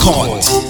caught.